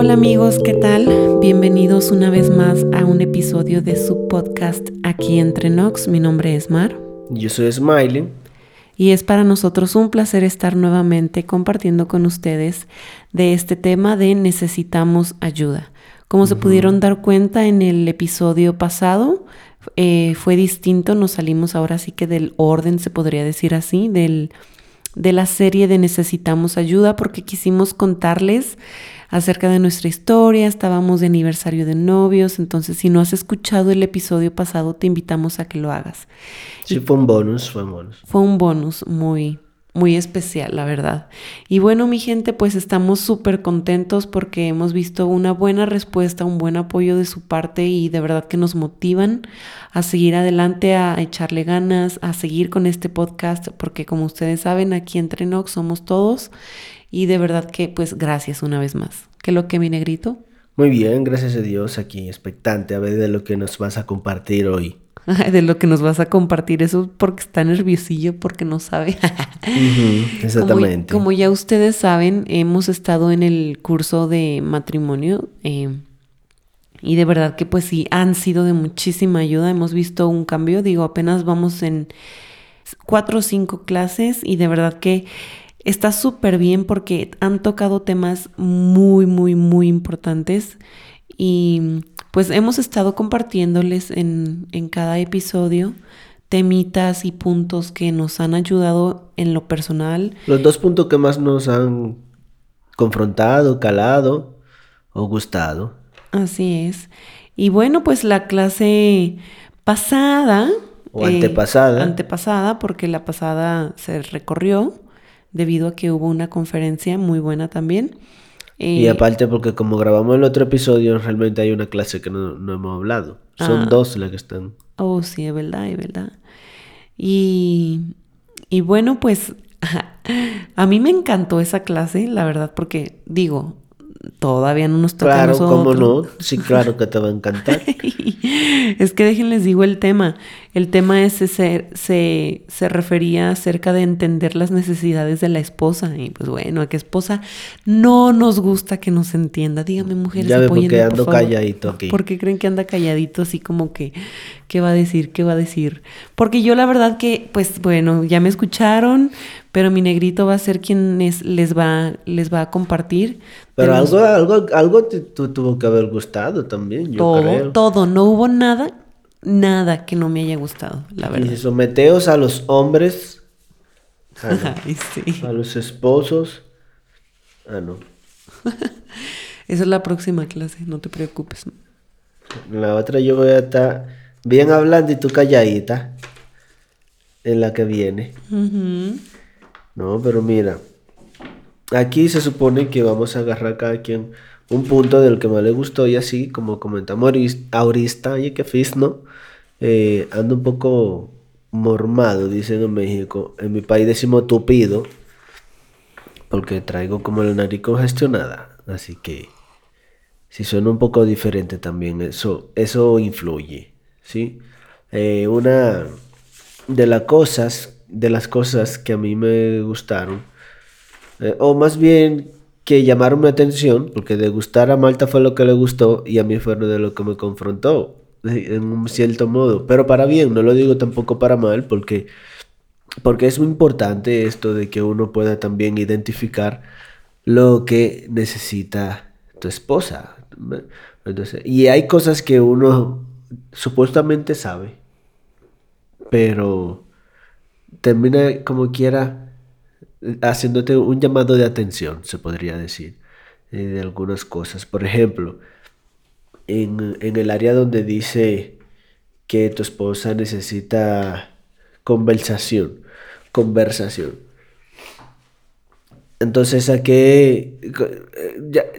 Hola amigos, ¿qué tal? Bienvenidos una vez más a un episodio de su podcast aquí entre Nox. Mi nombre es Mar. Yo soy Smiley. Y es para nosotros un placer estar nuevamente compartiendo con ustedes de este tema de necesitamos ayuda. Como se pudieron dar cuenta en el episodio pasado, eh, fue distinto, nos salimos ahora sí que del orden, se podría decir así, del, de la serie de Necesitamos Ayuda, porque quisimos contarles acerca de nuestra historia, estábamos de aniversario de novios, entonces si no has escuchado el episodio pasado, te invitamos a que lo hagas. Sí, fue un bonus, fue un bonus. Fue un bonus muy, muy especial, la verdad. Y bueno, mi gente, pues estamos súper contentos porque hemos visto una buena respuesta, un buen apoyo de su parte y de verdad que nos motivan a seguir adelante, a echarle ganas, a seguir con este podcast, porque como ustedes saben, aquí entre Nox somos todos y de verdad que pues gracias una vez más. ¿Qué lo que mi negrito? Muy bien, gracias a Dios, aquí expectante a ver de lo que nos vas a compartir hoy. de lo que nos vas a compartir. Eso porque está nerviosillo, porque no sabe. exactamente. Como, ya ustedes saben, hemos estado en el curso de matrimonio. Eh, y de verdad que pues sí, han sido de muchísima ayuda. Hemos visto un cambio. Digo, apenas vamos en cuatro o cinco clases y de verdad que está súper bien porque han tocado temas muy, muy, muy importantes. Y pues hemos estado compartiéndoles en, cada episodio temitas y puntos que nos han ayudado en lo personal. Los dos puntos que más nos han confrontado, calado o gustado. Así es. Y bueno, pues la clase pasada. O antepasada. Eh, antepasada, porque la pasada se recorrió debido a que hubo una conferencia muy buena también y eh, aparte porque como grabamos el otro episodio, realmente hay una clase que no, hemos hablado. Son ah. dos las que están. Oh, sí, es verdad, es verdad. Y, y bueno, pues a mí me encantó esa clase, la verdad, porque digo, todavía no nos toca Claro, cómo no. Sí, claro que te va a encantar. es que déjenles digo el tema. El tema ese se, se, se, refería acerca de entender las necesidades de la esposa. Y pues bueno, a qué esposa no nos gusta que nos entienda. Dígame, mujeres, ya ve porque ando calladito aquí. ¿Por qué creen que anda calladito así como que, qué va a decir, qué va a decir? Porque yo la verdad que, pues bueno, ya me escucharon, pero mi negrito va a ser quien les, va, les va a compartir. Pero algo, algo, algo te, tuvo que haber gustado también, yo todo, creo. Todo, no hubo nada, nada que no me haya gustado, la verdad. Y someteos a los hombres, a, los esposos. Ah, no. Esa es la próxima clase, no te preocupes. La otra yo voy a estar bien hablando y tú calladita. En la que viene. No, pero mira, aquí se supone que vamos a agarrar cada quien un punto del que más le gustó y así, como comentamos ahorita, y que fis, ¿no? Eh, ando un poco mormado, dicen en México. En mi país decimos tupido, porque traigo como la nariz congestionada. Así que si suena un poco diferente también, eso, eso influye, ¿sí? Eh, una de las cosas de las cosas que a mí me gustaron, eh, o más bien que llamaron mi atención, porque de gustar a Malta fue lo que le gustó y a mí fue de lo que me confrontó, en un cierto modo, pero para bien, no lo digo tampoco para mal, porque, porque es muy importante esto de que uno pueda también identificar lo que necesita tu esposa. y hay cosas que uno supuestamente sabe, pero termina como quiera haciéndote un llamado de atención, se podría decir, eh, de algunas cosas. Por ejemplo, en, el área donde dice que tu esposa necesita conversación, conversación. Entonces, ¿a qué?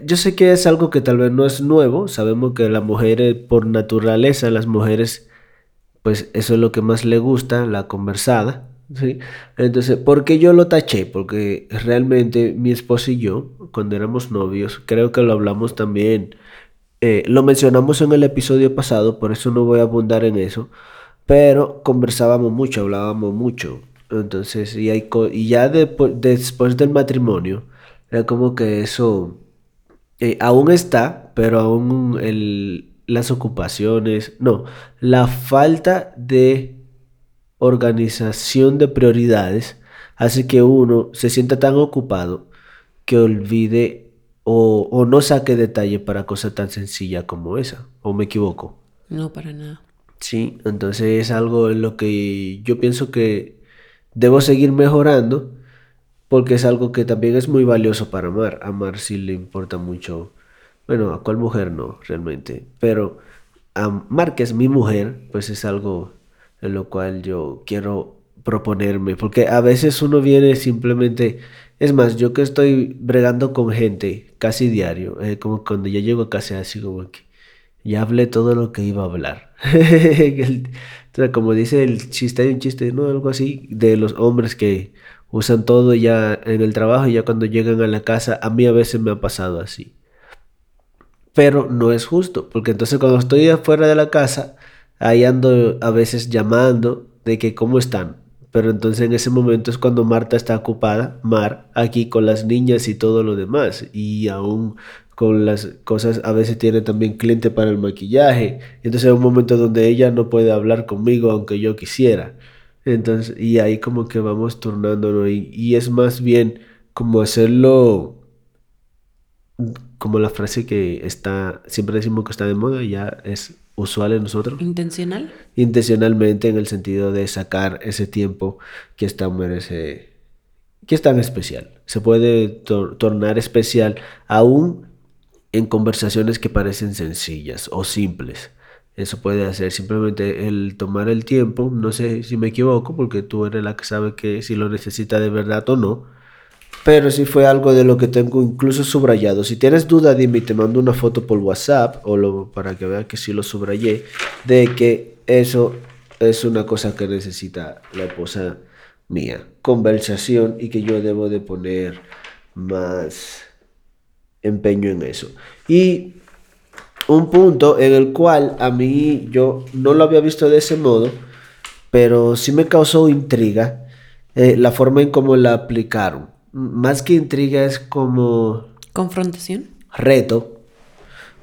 yo sé que es algo que tal vez no es nuevo. Sabemos que las mujeres, por naturaleza, las mujeres, pues eso es lo que más le gusta, la conversada. ¿Sí? Entonces, ¿por qué yo lo taché? Porque realmente mi esposa y yo, cuando éramos novios, creo que lo hablamos también, eh, lo mencionamos en el episodio pasado, por eso no voy a abundar en eso, pero conversábamos mucho, hablábamos mucho. Entonces, y, hay y ya después del matrimonio, era como que eso eh, aún está, pero aún el, las ocupaciones, no, la falta de organización de prioridades hace que uno se sienta tan ocupado que olvide o, o no saque detalle para cosa tan sencilla como esa. ¿O me equivoco? No, para nada. Sí, entonces es algo en lo que yo pienso que debo seguir mejorando porque es algo que también es muy valioso para amar. Amar sí le importa mucho. Bueno, a cuál mujer no, realmente. Pero amar que es mi mujer, pues es algo en lo cual yo quiero proponerme. Porque a veces uno viene simplemente... Es más, yo que estoy bregando con gente casi diario, eh, como cuando ya llego a casa así como que ya hablé todo lo que iba a hablar. como dice el chiste, hay un chiste, ¿no? Algo así, de los hombres que usan todo ya en el trabajo y ya cuando llegan a la casa, a mí a veces me ha pasado así. Pero no es justo, porque entonces cuando estoy afuera de la casa, ahí ando a veces llamando de que cómo están. Pero entonces en ese momento es cuando Marta está ocupada, Mar, aquí con las niñas y todo lo demás. Y aún con las cosas, a veces tiene también cliente para el maquillaje. Entonces es un momento donde ella no puede hablar conmigo aunque yo quisiera. Entonces, y ahí como que vamos turnándonos y, y es más bien como hacerlo como la frase que está, siempre decimos que está de moda, ya es usual en nosotros. ¿Intencional? Intencionalmente en el sentido de sacar ese tiempo que está merece, que es tan especial. Se puede tornar especial aún en conversaciones que parecen sencillas o simples. Eso puede hacer simplemente el tomar el tiempo, no sé si me equivoco, porque tú eres la que sabe que si lo necesita de verdad o no, pero si fue algo de lo que tengo incluso subrayado. Si tienes duda, dime te mando una foto por WhatsApp o lo, para que vean que sí lo subrayé, de que eso es una cosa que necesita la esposa mía. Conversación y que yo debo de poner más empeño en eso. Y un punto en el cual a mí yo no lo había visto de ese modo, pero sí me causó intriga eh, la forma en cómo la aplicaron. Más que intriga es como... Confrontación. Reto.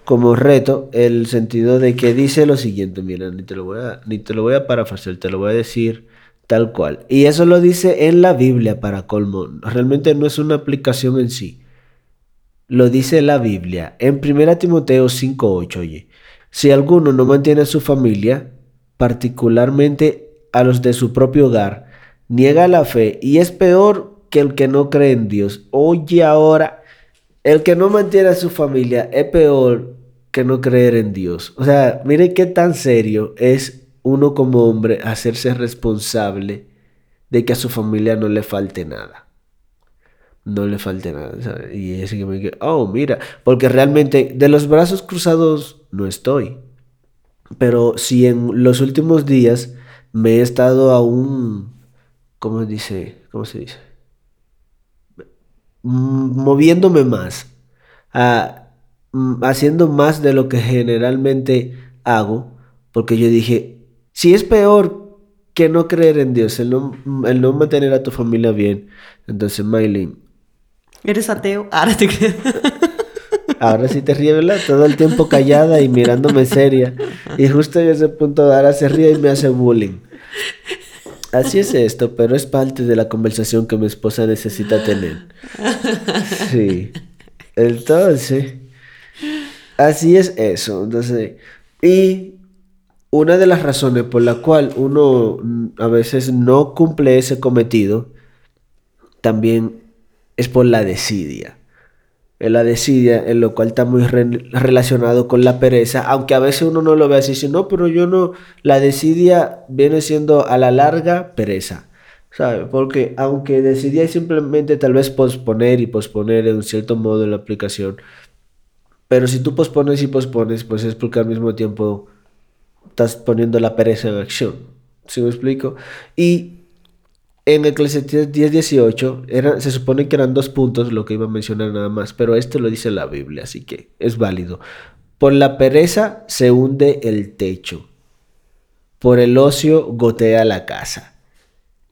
Como reto, el sentido de que dice lo siguiente, mira, ni te lo voy a, ni te lo voy a parafrasear, te lo voy a decir tal cual. Y eso lo dice en la Biblia para colmo. Realmente no es una aplicación en sí lo dice la Biblia en 1 Timoteo 5:8, oye, si alguno no mantiene a su familia, particularmente a los de su propio hogar, niega la fe y es peor que el que no cree en Dios. Oye ahora, el que no mantiene a su familia es peor que no creer en Dios. O sea, mire qué tan serio es uno como hombre hacerse responsable de que a su familia no le falte nada no le falte nada. Y ese que me dice, oh, mira, porque realmente de los brazos cruzados no estoy. Pero si en los últimos días me he estado aún, ¿cómo dice? ¿Cómo se dice? Moviéndome más, haciendo más de lo que generalmente hago, porque yo dije, si es peor que no creer en Dios, el no, el no mantener a tu familia bien, entonces, Maylin, ¿Eres ateo? Ahora te Ahora sí te ríe, ¿verdad? Todo el tiempo callada y mirándome seria. Y justo en ese punto ahora se ríe y me hace bullying. Así es esto, pero es parte de la conversación que mi esposa necesita tener. Sí. Entonces, así es eso. Entonces, y una de las razones por la cual uno a veces no cumple ese cometido, también es por la desidia. La desidia, en lo cual está muy relacionado con la pereza, aunque a veces uno no lo ve así, sino, pero yo no, la desidia viene siendo a la larga pereza, ¿sabe? Porque aunque desidia es simplemente tal vez posponer y posponer en un cierto modo la aplicación, pero si tú pospones y pospones, pues es porque al mismo tiempo estás poniendo la pereza en acción, ¿sí me explico? Y en Eclesiastes 10:18 se supone que eran dos puntos lo que iba a mencionar nada más, pero este lo dice la Biblia, así que es válido. Por la pereza se hunde el techo, por el ocio gotea la casa.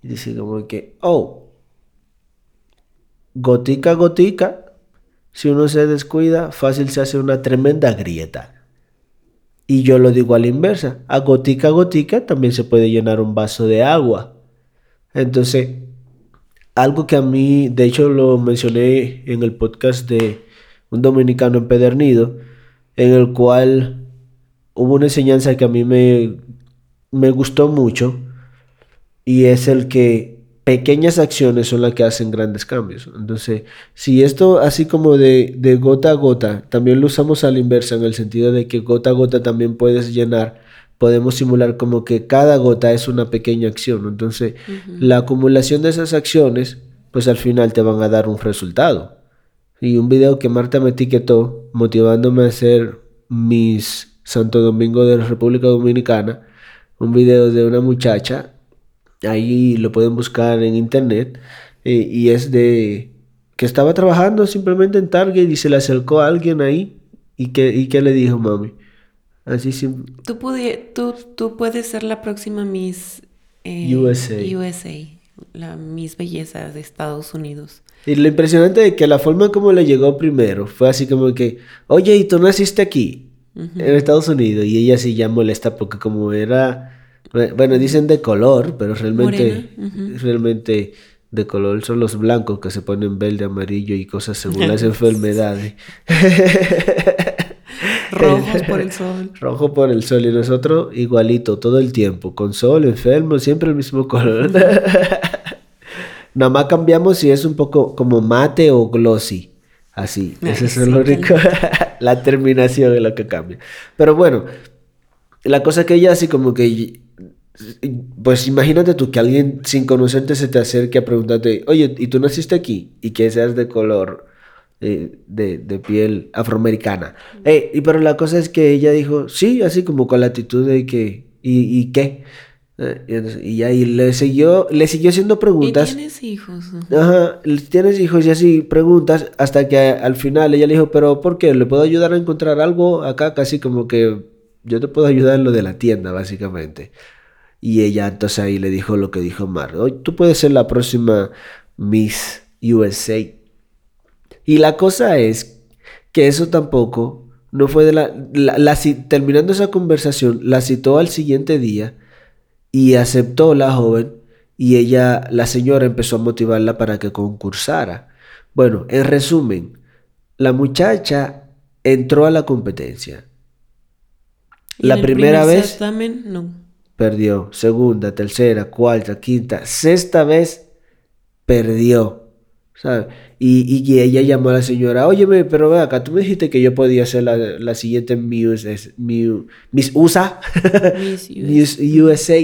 Y dice como que, oh, gotica, gotica, si uno se descuida, fácil se hace una tremenda grieta. Y yo lo digo a la inversa, a gotica gotica también se puede llenar un vaso de agua. Entonces, algo que a mí, de hecho lo mencioné en el podcast de un dominicano empedernido, en el cual hubo una enseñanza que a mí me, me gustó mucho, y es el que pequeñas acciones son las que hacen grandes cambios. Entonces, si esto así como de, de, gota a gota, también lo usamos a la inversa, en el sentido de que gota a gota también puedes llenar, podemos simular como que cada gota es una pequeña acción. Entonces, la acumulación de esas acciones, pues al final te van a dar un resultado. Y un video que Marta me etiquetó motivándome a hacer mis Santo Domingo de la República Dominicana, un video de una muchacha Ahí lo pueden buscar en internet. Eh, y es de que estaba trabajando simplemente en Target y se le acercó a alguien ahí. ¿Y que y qué le dijo mami? Así sim tú, tú, tú, puedes ser la próxima Miss eh, USA. USA, la Miss Belleza de Estados Unidos. Y lo impresionante es que la forma como le llegó primero fue así como que, oye, ¿y tú naciste aquí? En Estados Unidos. Y ella sí ya molesta porque como era bueno, dicen de color, pero realmente, realmente de color son los blancos que se ponen verde, amarillo y cosas según las enfermedades. Rojos por el sol. Rojo por el sol y nosotros igualito todo el tiempo, con sol, enfermo, siempre el mismo color. Nada más cambiamos si es un poco como mate o glossy. Así, ese es lo único. la terminación es lo que cambia. Pero bueno, la cosa que ella así como que pues imagínate tú que alguien sin conocerte se te acerque a preguntarte, oye, ¿y tú naciste aquí? Y que seas de color, eh, de, piel afroamericana. Eh, y pero la cosa es que ella dijo, sí, así como con la actitud de que, ¿y, y qué? Eh, y ahí le siguió, le siguió haciendo preguntas. ¿Y tienes hijos? Ajá, tienes hijos y así preguntas hasta que al final ella le dijo, pero ¿por qué? ¿Le puedo ayudar a encontrar algo acá? Casi como que yo te puedo ayudar en lo de la tienda, básicamente. Y ella entonces ahí le dijo lo que dijo Mar. Tú puedes ser la próxima Miss USA. Y la cosa es que eso tampoco no fue de la, la, terminando esa conversación, la citó al siguiente día y aceptó la joven y ella, la señora empezó a motivarla para que concursara. Bueno, en resumen, la muchacha entró a la competencia. la primera vez no perdió. Segunda, tercera, cuarta, quinta, sexta vez perdió. ¿Sabes? Y, y, ella llamó a la señora, óyeme, pero ve acá, tú me dijiste que yo podía ser la, la siguiente Miss, Miss USA, Miss USA.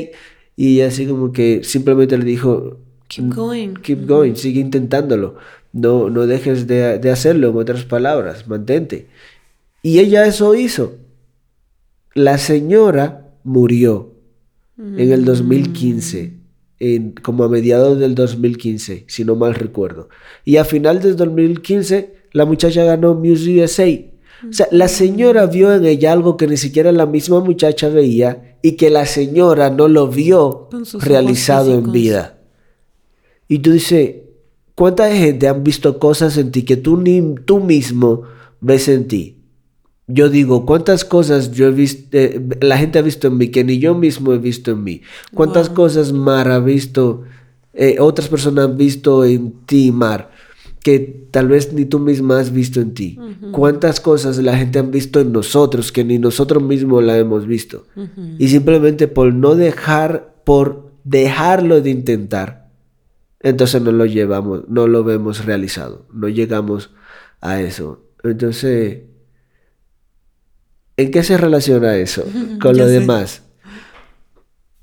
Y así como que simplemente le dijo, keep going. Keep going, sigue intentándolo. No, no dejes de, de hacerlo, en otras palabras, mantente. Y ella eso hizo. La señora murió en el 2015, en, como a mediados del 2015, si no mal recuerdo. Y a final del 2015, la muchacha ganó Miss USA. O sea, la señora vio en ella algo que ni siquiera la misma muchacha veía y que la señora no lo vio realizado en vida. Y tú dices, ¿cuánta gente han visto cosas en ti que tú, ni, tú mismo ves en ti? Yo digo, ¿cuántas cosas yo he visto, eh, la gente ha visto en mí que ni yo mismo he visto en mí? ¿Cuántas cosas Mar ha visto, eh, otras personas han visto en ti, Mar, que tal vez ni tú misma has visto en ti? ¿Cuántas cosas la gente ha visto en nosotros que ni nosotros mismos la hemos visto? Y simplemente por no dejar, por dejarlo de intentar, entonces no lo llevamos, no lo vemos realizado, no llegamos a eso. Entonces ¿En qué se relaciona eso con lo demás?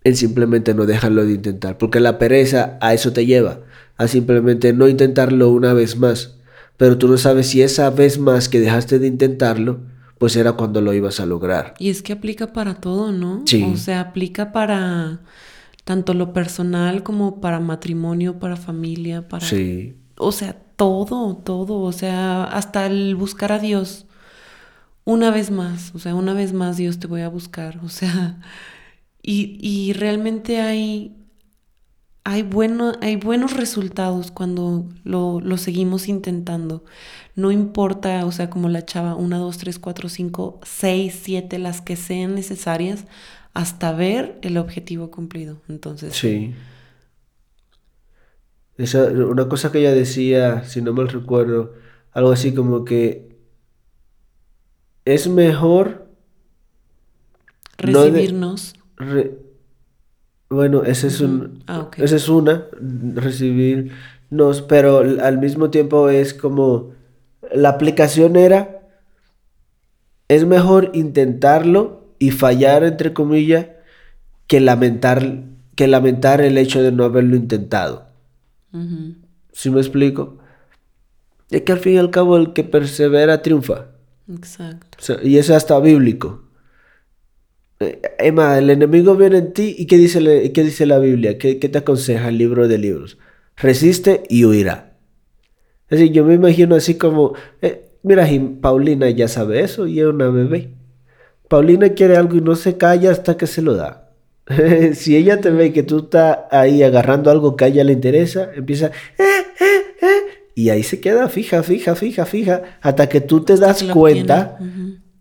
En simplemente no dejarlo de intentar, porque la pereza a eso te lleva, a simplemente no intentarlo una vez más. Pero tú no sabes si esa vez más que dejaste de intentarlo, pues era cuando lo ibas a lograr. Y es que aplica para todo, ¿no? Sí. O sea, aplica para tanto lo personal como para matrimonio, para familia, para... Sí. O sea, todo, todo. O sea, hasta el buscar a Dios una vez más, o sea, una vez más Dios te voy a buscar, o sea, y, realmente hay, hay, bueno, hay buenos resultados cuando lo, lo, seguimos intentando. No importa, o sea, como la chava, una, dos, tres, cuatro, cinco, seis, siete, las que sean necesarias, hasta ver el objetivo cumplido. Entonces. Sí. Esa, una cosa que ella decía, si no mal recuerdo, algo así como que es mejor recibirnos. bueno, ese es un, ah, esa es una, recibirnos, pero al mismo tiempo es como la aplicación era, es mejor intentarlo y fallar, entre comillas, que lamentar, que lamentar el hecho de no haberlo intentado. ¿Sí me explico? Es que al fin y al cabo el que persevera triunfa. Exacto. y eso hasta bíblico. Eh, Emma, el enemigo viene en ti y ¿qué dice, qué dice la Biblia? ¿Qué, te aconseja el libro de libros? Resiste y huirá. Es decir, yo me imagino así como, eh, mira, Paulina ya sabe eso y es una bebé. Paulina quiere algo y no se calla hasta que se lo da. si ella te ve que tú estás ahí agarrando algo que a ella le interesa, empieza, eh, y ahí se queda fija, fija, fija, fija, hasta que tú te das cuenta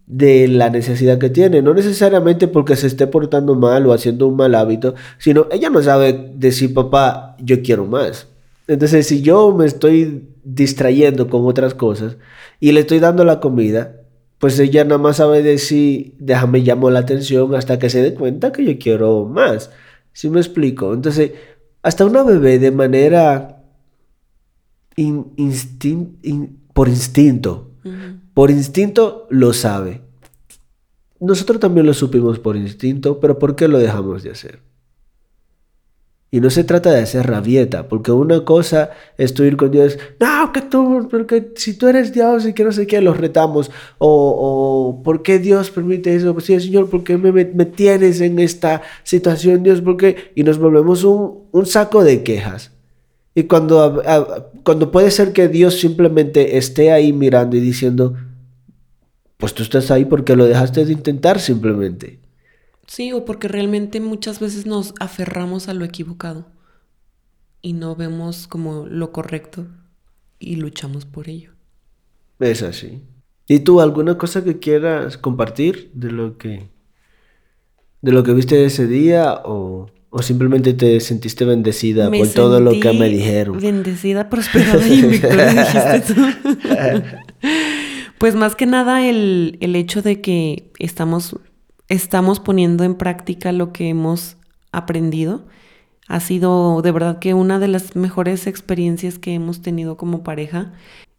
de la necesidad que tiene. No necesariamente porque se esté portando mal o haciendo un mal hábito, sino ella no sabe decir, papá, yo quiero más. Entonces, si yo me estoy distrayendo con otras cosas y le estoy dando la comida, pues ella nada más sabe decir, déjame llamar la atención hasta que se dé cuenta que yo quiero más. ¿Sí me explico? Entonces, hasta una bebé de manera por instinto. Por instinto lo sabe. Nosotros también lo supimos por instinto, pero ¿por qué lo dejamos de hacer? Y no se trata de hacer rabieta, porque una cosa es tú ir con Dios, no, que tú, porque si tú eres Dios y que no sé qué, los retamos, o, o ¿por qué Dios permite eso? Pues sí, Señor, ¿por qué me, me, tienes en esta situación, Dios? ¿Por qué? Y nos volvemos un, un saco de quejas. Y cuando, cuando puede ser que Dios simplemente esté ahí mirando y diciendo, pues tú estás ahí porque lo dejaste de intentar simplemente. Sí, o porque realmente muchas veces nos aferramos a lo equivocado y no vemos como lo correcto y luchamos por ello. Es así. ¿Y tú alguna cosa que quieras compartir de lo que de lo que viste ese día o ¿O simplemente te sentiste bendecida por todo lo que me dijeron? Bendecida, prosperada y dijiste tú. pues más que nada el, hecho de que estamos, estamos poniendo en práctica lo que hemos aprendido. Ha sido de verdad que una de las mejores experiencias que hemos tenido como pareja.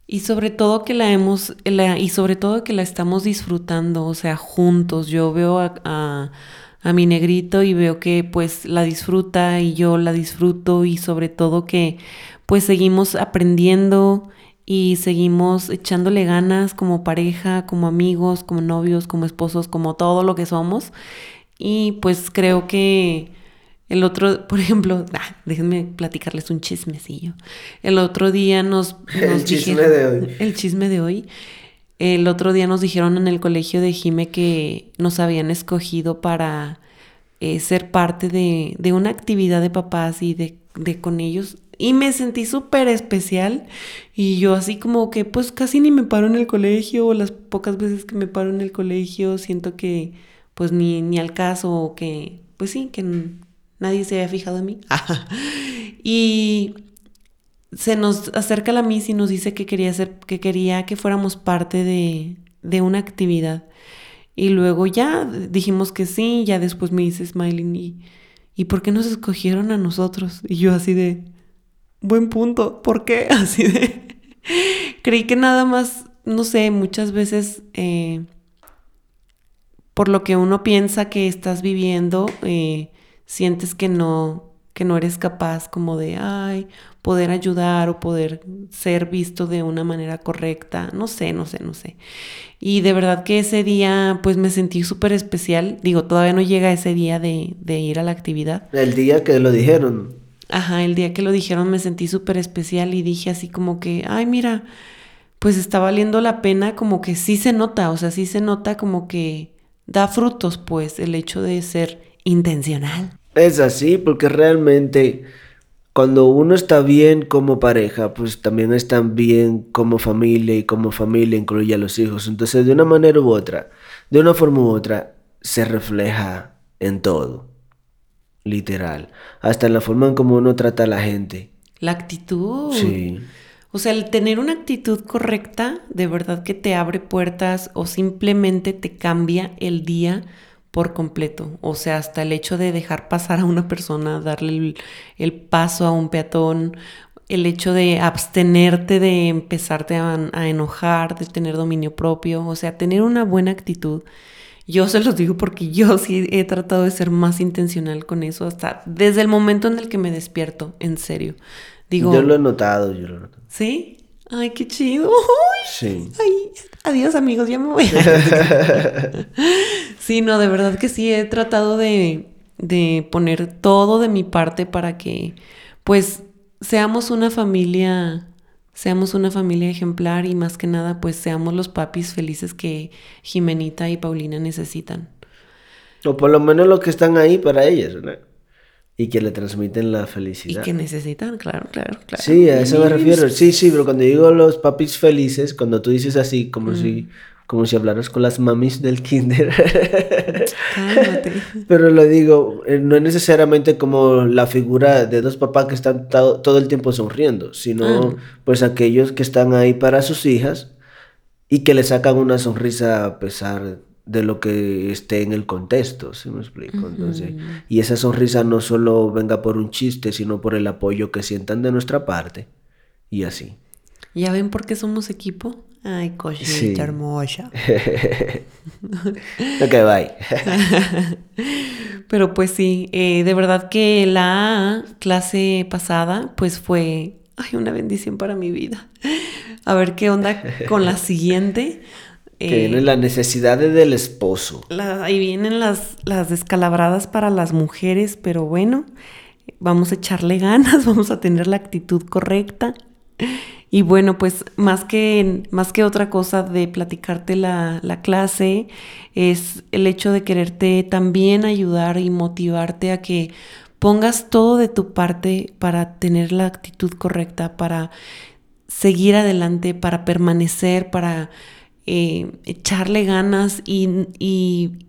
Y sobre todo que la hemos, y sobre todo que la estamos disfrutando, o sea, juntos. Yo veo a a mi negrito y veo que pues la disfruta y yo la disfruto y sobre todo que pues seguimos aprendiendo y seguimos echándole ganas como pareja, como amigos, como novios, como esposos, como todo lo que somos. Y pues creo que el otro, por ejemplo, ah, déjenme platicarles un chismecillo. El otro día nos... el chisme de hoy. El chisme de hoy. El otro día nos dijeron en el colegio de Jime que nos habían escogido para eh, ser parte de, de, una actividad de papás y de, de con ellos. Y me sentí súper especial. Y yo así como que pues casi ni me paro en el colegio. O las pocas veces que me paro en el colegio siento que pues ni, ni al caso. O que pues sí, que nadie se había fijado en mí. y se nos acerca la Miss y nos dice que quería, hacer, que quería que fuéramos parte de, de una actividad. Y luego ya dijimos que sí, ya después me dice Smiling, ¿y, ¿y por qué nos escogieron a nosotros? Y yo así de, buen punto, ¿por qué? Así de, creí que nada más, no sé, muchas veces eh, por lo que uno piensa que estás viviendo, eh, sientes que no, que no eres capaz como de, ay, poder ayudar o poder ser visto de una manera correcta, no sé, no sé, no sé. Y de verdad que ese día pues me sentí súper especial, digo, todavía no llega ese día de, de ir a la actividad. El día que lo dijeron. Ajá, el día que lo dijeron me sentí súper especial y dije así como que, ay, mira, pues está valiendo la pena, como que sí se nota, o sea, sí se nota como que da frutos, pues, el hecho de ser intencional. Es así, porque realmente cuando uno está bien como pareja, pues también está bien como familia y como familia incluye a los hijos. Entonces, de una manera u otra, de una forma u otra, se refleja en todo. Literal. Hasta en la forma en cómo uno trata a la gente. La actitud. Sí. O sea, el tener una actitud correcta, de verdad que te abre puertas o simplemente te cambia el día por completo. O sea, hasta el hecho de dejar pasar a una persona, darle el, paso a un peatón, el hecho de abstenerte de empezarte a, a, enojar, de tener dominio propio, o sea, tener una buena actitud. Yo se los digo porque yo sí he tratado de ser más intencional con eso hasta desde el momento en el que me despierto, en serio. Digo, yo lo he notado, yo lo he notado. ¿Sí? Ay, qué chido. sí. Ay, adiós amigos, ya me voy. sí, no, de verdad que sí, he tratado de, de poner todo de mi parte para que, pues, seamos una familia, seamos una familia ejemplar y más que nada, pues, seamos los papis felices que Jimenita y Paulina necesitan. O por lo menos los que están ahí para ellas, ¿verdad? Y que le transmiten la felicidad. Y que necesitan, claro, claro, claro. Sí, a eso me refiero. Sí, sí, pero cuando digo los papis felices, cuando tú dices así, como si como si hablaras con las mamis del kinder. Cálmate. Pero lo digo, eh, no es necesariamente como la figura de dos papás que están todo el tiempo sonriendo, sino ah. pues aquellos que están ahí para sus hijas y que le sacan una sonrisa a pesar de lo que esté en el contexto, ¿sí me explico? Entonces, y esa sonrisa no solo venga por un chiste, sino por el apoyo que sientan de nuestra parte, y así. ¿Ya ven por qué somos equipo? Ay, cosita hermosa. ok, bye. Pero pues sí, eh, de verdad que la clase pasada, pues fue, ay, una bendición para mi vida. A ver qué onda con la siguiente. Que eh, vienen las necesidades del esposo. ahí vienen las, las descalabradas para las mujeres, pero bueno, vamos a echarle ganas, vamos a tener la actitud correcta. Y bueno, pues más que, más que otra cosa de platicarte la, la, clase, es el hecho de quererte también ayudar y motivarte a que pongas todo de tu parte para tener la actitud correcta, para seguir adelante, para permanecer, para eh, echarle ganas y, y,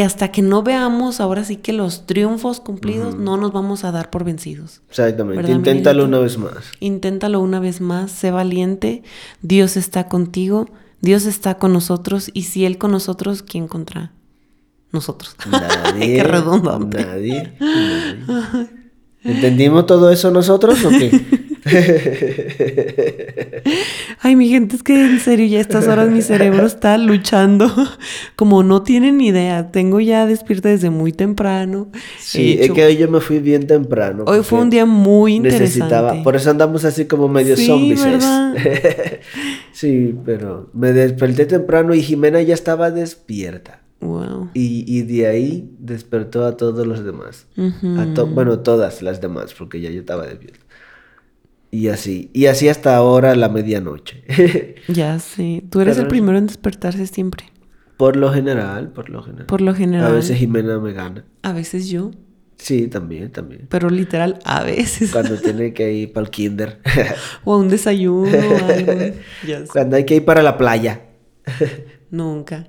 hasta que no veamos ahora sí que los triunfos cumplidos, no nos vamos a dar por vencidos. Exactamente, inténtalo una vez más. Inténtalo una vez más, sé valiente, Dios está contigo, Dios está con nosotros y si Él con nosotros, ¿quién contra nosotros? Nadie. Qué redundante. nadie. ¿Entendimos todo eso nosotros o qué? Ay, mi gente, es que en serio, ya a estas horas mi cerebro está luchando. Como no tienen ni idea. Tengo ya despierta desde muy temprano. Sí, es que hoy yo me fui bien temprano. Hoy fue un día muy interesante. Necesitaba, por eso andamos así como medio sí, zombies. sí, pero me desperté temprano y Jimena ya estaba despierta. Wow. Y, y, de ahí despertó a todos los demás. a bueno, todas las demás, porque ya yo estaba despierta. Y así, y así hasta ahora la medianoche. ya sé, tú eres el primero en despertarse siempre. Por lo general, por lo general. Por lo general. A veces Jimena me gana. A veces yo. Sí, también, también. Pero literal, a veces. Cuando tiene que ir para el kinder. o a un desayuno. algo. Cuando hay que ir para la playa. Nunca.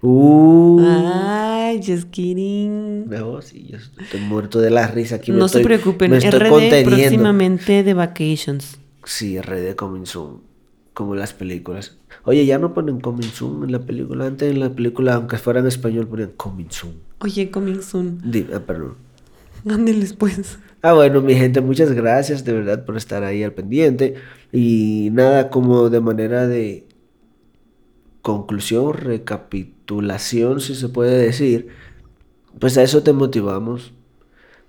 Uh. Ay, just kidding. No, sí, yo estoy muerto de la risa aquí. No se preocupen, me estoy RD próximamente de vacations. Sí, RD coming soon. Como las películas. Oye, ya no ponen coming soon en la película. Antes en la película, aunque fuera en español, ponían coming soon. Oye, coming soon. Dime, ah, perdón. Ándeles pues. Ah, bueno, mi gente, muchas gracias de verdad por estar ahí al pendiente. Y nada, como de manera de conclusión, recapitulación, si se puede decir, pues a eso te motivamos.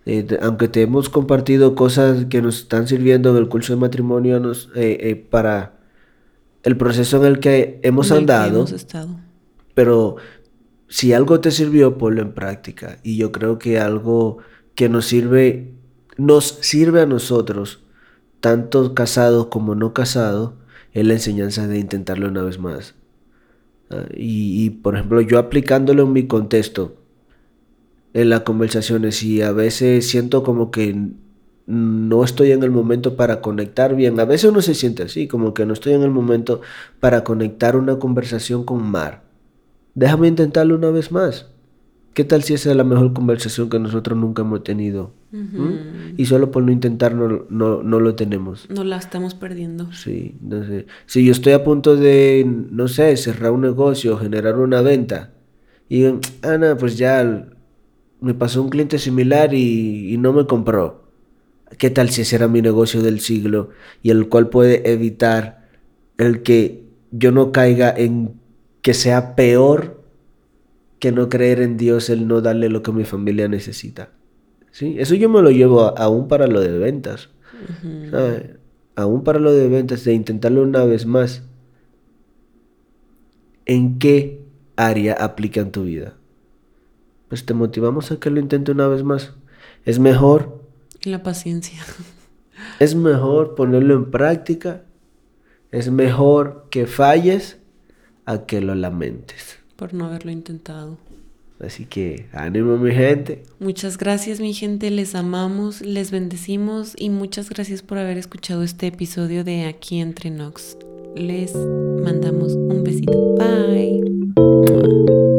Eh, aunque te hemos compartido cosas que nos están sirviendo en el curso de matrimonio nos, eh, eh, para el proceso en el que hemos andado, pero si algo te sirvió, ponlo en práctica. Y yo creo que algo que nos sirve, nos sirve a nosotros, tanto casados como no casados, es la enseñanza de intentarlo una vez más. Y, por ejemplo, yo aplicándolo en mi contexto, en las conversaciones, y a veces siento como que no estoy en el momento para conectar bien. A veces uno se siente así, como que no estoy en el momento para conectar una conversación con Mar. Déjame intentarlo una vez más. ¿Qué tal si esa es la mejor conversación que nosotros nunca hemos tenido? ¿Mm? Y solo por no intentar no, no, lo tenemos. No la estamos perdiendo. Sí, no sé. Si yo estoy a punto de, no sé, cerrar un negocio, generar una venta, y Ana, pues ya me pasó un cliente similar y, y no me compró. ¿Qué tal si ese era mi negocio del siglo y el cual puede evitar el que yo no caiga en que sea peor que no creer en Dios, el no darle lo que mi familia necesita? ¿Sí? Eso yo me lo llevo aún para lo de ventas. Aún para lo de ventas, de intentarlo una vez más. ¿En qué área aplica en tu vida? Pues te motivamos a que lo intente una vez más. Es mejor la paciencia. Es mejor ponerlo en práctica. Es mejor que falles a que lo lamentes. Por no haberlo intentado. Así que ánimo mi gente. Muchas gracias mi gente, les amamos, les bendecimos y muchas gracias por haber escuchado este episodio de Aquí entre Nox. Les mandamos un besito. Bye.